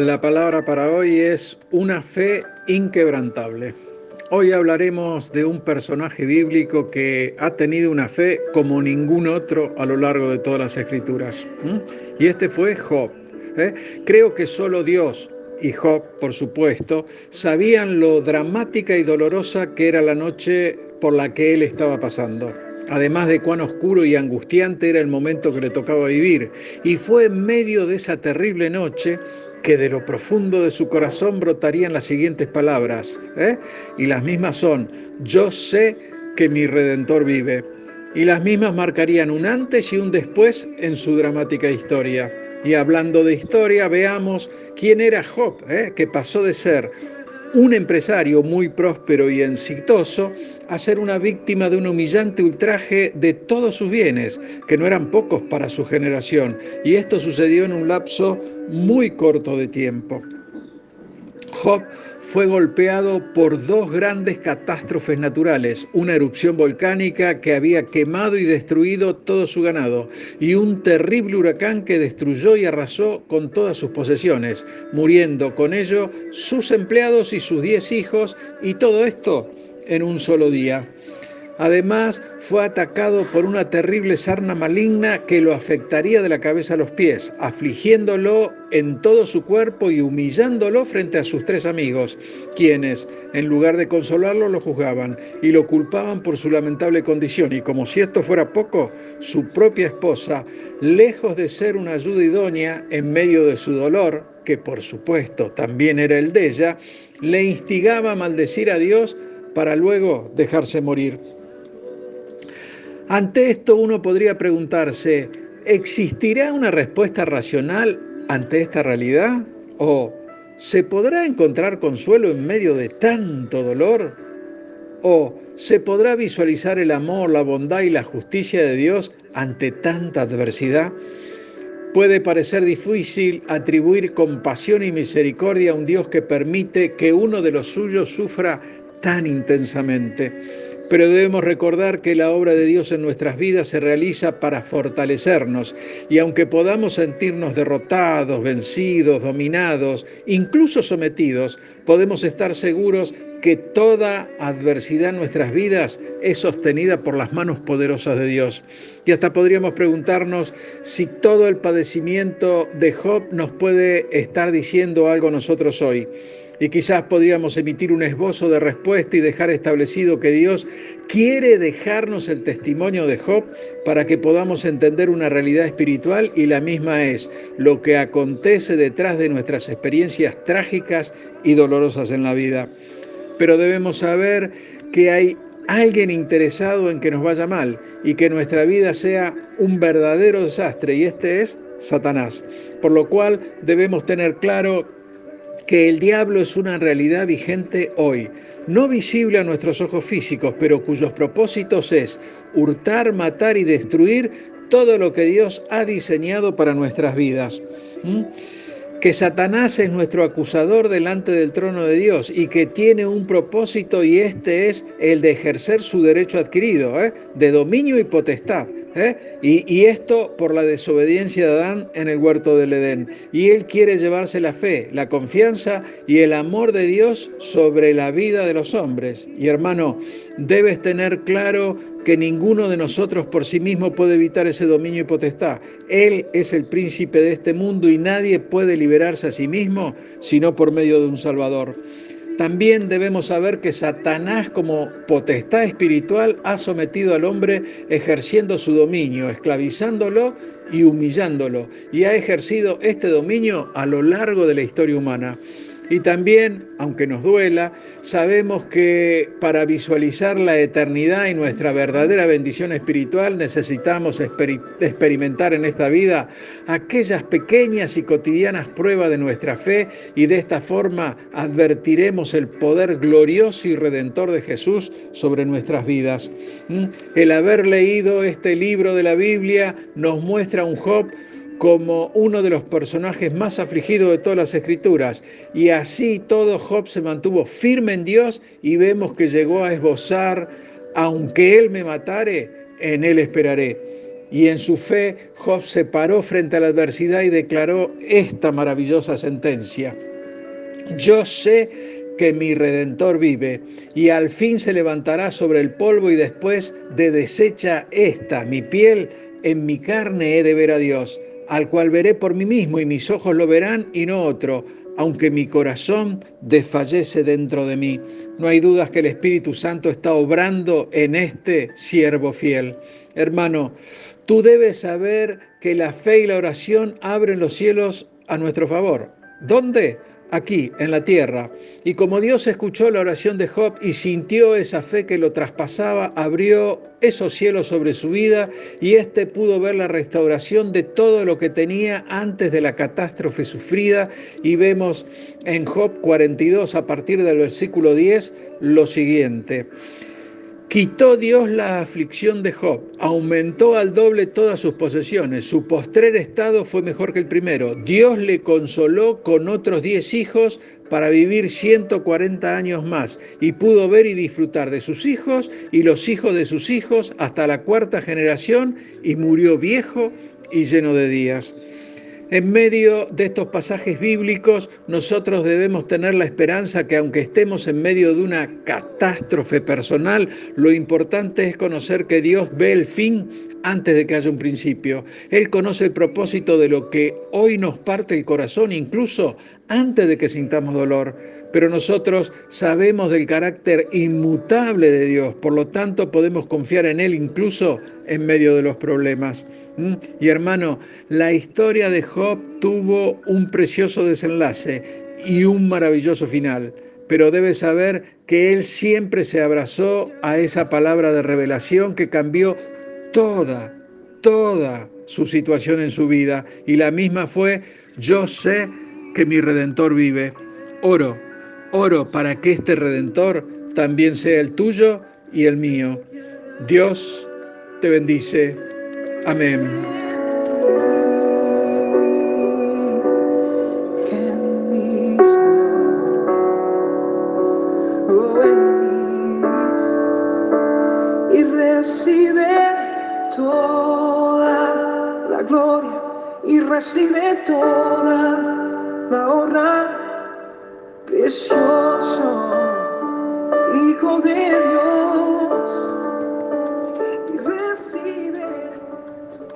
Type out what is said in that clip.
La palabra para hoy es una fe inquebrantable. Hoy hablaremos de un personaje bíblico que ha tenido una fe como ningún otro a lo largo de todas las escrituras. Y este fue Job. ¿eh? Creo que solo Dios y Job, por supuesto, sabían lo dramática y dolorosa que era la noche por la que él estaba pasando además de cuán oscuro y angustiante era el momento que le tocaba vivir. Y fue en medio de esa terrible noche que de lo profundo de su corazón brotarían las siguientes palabras, ¿eh? y las mismas son, yo sé que mi redentor vive, y las mismas marcarían un antes y un después en su dramática historia. Y hablando de historia, veamos quién era Job, ¿eh? que pasó de ser un empresario muy próspero y exitoso a ser una víctima de un humillante ultraje de todos sus bienes, que no eran pocos para su generación, y esto sucedió en un lapso muy corto de tiempo. Job fue golpeado por dos grandes catástrofes naturales, una erupción volcánica que había quemado y destruido todo su ganado y un terrible huracán que destruyó y arrasó con todas sus posesiones, muriendo con ello sus empleados y sus diez hijos y todo esto en un solo día. Además, fue atacado por una terrible sarna maligna que lo afectaría de la cabeza a los pies, afligiéndolo en todo su cuerpo y humillándolo frente a sus tres amigos, quienes, en lugar de consolarlo, lo juzgaban y lo culpaban por su lamentable condición. Y como si esto fuera poco, su propia esposa, lejos de ser una ayuda idónea en medio de su dolor, que por supuesto también era el de ella, le instigaba a maldecir a Dios para luego dejarse morir. Ante esto uno podría preguntarse, ¿existirá una respuesta racional ante esta realidad? ¿O se podrá encontrar consuelo en medio de tanto dolor? ¿O se podrá visualizar el amor, la bondad y la justicia de Dios ante tanta adversidad? Puede parecer difícil atribuir compasión y misericordia a un Dios que permite que uno de los suyos sufra tan intensamente. Pero debemos recordar que la obra de Dios en nuestras vidas se realiza para fortalecernos y aunque podamos sentirnos derrotados, vencidos, dominados, incluso sometidos, podemos estar seguros que toda adversidad en nuestras vidas es sostenida por las manos poderosas de Dios. Y hasta podríamos preguntarnos si todo el padecimiento de Job nos puede estar diciendo algo nosotros hoy y quizás podríamos emitir un esbozo de respuesta y dejar establecido que Dios quiere dejarnos el testimonio de Job para que podamos entender una realidad espiritual y la misma es lo que acontece detrás de nuestras experiencias trágicas y dolorosas en la vida. Pero debemos saber que hay alguien interesado en que nos vaya mal y que nuestra vida sea un verdadero desastre y este es Satanás. Por lo cual debemos tener claro que el diablo es una realidad vigente hoy, no visible a nuestros ojos físicos, pero cuyos propósitos es hurtar, matar y destruir todo lo que Dios ha diseñado para nuestras vidas. Que Satanás es nuestro acusador delante del trono de Dios y que tiene un propósito y este es el de ejercer su derecho adquirido, ¿eh? de dominio y potestad. ¿eh? Y, esto por la desobediencia de Adán en el huerto del Edén. Y él quiere llevarse la fe, la confianza y el amor de Dios sobre la vida de los hombres. Y hermano, debes tener claro que ninguno de nosotros por sí mismo puede evitar ese dominio y potestad. Él es el príncipe de este mundo y nadie puede liberarse a sí mismo sino por medio de un Salvador. También debemos saber que Satanás como potestad espiritual ha sometido al hombre ejerciendo su dominio, esclavizándolo y humillándolo, y ha ejercido este dominio a lo largo de la historia humana. Y también, aunque nos duela, sabemos que para visualizar la eternidad y nuestra verdadera bendición espiritual necesitamos experimentar en esta vida aquellas pequeñas y cotidianas pruebas de nuestra fe y de esta forma advertiremos el poder glorioso y redentor de Jesús sobre nuestras vidas. ¿Mm? El haber leído este libro de la Biblia nos muestra un Job como uno de los personajes más afligidos de todas las escrituras. Y así todo Job se mantuvo firme en Dios y vemos que llegó a esbozar, aunque Él me matare, en Él esperaré. Y en su fe, Job se paró frente a la adversidad y declaró esta maravillosa sentencia. Yo sé que mi redentor vive y al fin se levantará sobre el polvo y después de deshecha esta, mi piel, en mi carne he de ver a Dios, al cual veré por mí mismo y mis ojos lo verán y no otro, aunque mi corazón desfallece dentro de mí. No hay dudas que el Espíritu Santo está obrando en este siervo fiel. Hermano, tú debes saber que la fe y la oración abren los cielos a nuestro favor. ¿Dónde? Aquí, en la tierra. Y como Dios escuchó la oración de Job y sintió esa fe que lo traspasaba, abrió esos cielos sobre su vida y éste pudo ver la restauración de todo lo que tenía antes de la catástrofe sufrida. Y vemos en Job 42, a partir del versículo 10, lo siguiente. Quitó Dios la aflicción de Job, aumentó al doble todas sus posesiones, su postrer estado fue mejor que el primero. Dios le consoló con otros diez hijos para vivir 140 años más y pudo ver y disfrutar de sus hijos y los hijos de sus hijos hasta la cuarta generación y murió viejo y lleno de días. En medio de estos pasajes bíblicos, nosotros debemos tener la esperanza que aunque estemos en medio de una catástrofe personal, lo importante es conocer que Dios ve el fin antes de que haya un principio. Él conoce el propósito de lo que hoy nos parte el corazón, incluso antes de que sintamos dolor. Pero nosotros sabemos del carácter inmutable de Dios, por lo tanto podemos confiar en Él incluso en medio de los problemas. ¿Mm? Y hermano, la historia de Job tuvo un precioso desenlace y un maravilloso final pero debe saber que él siempre se abrazó a esa palabra de revelación que cambió toda, toda su situación en su vida. Y la misma fue, yo sé que mi redentor vive. Oro, oro para que este redentor también sea el tuyo y el mío. Dios te bendice. Amén. toda la gloria y recibe toda la honra. Precioso Hijo de Dios.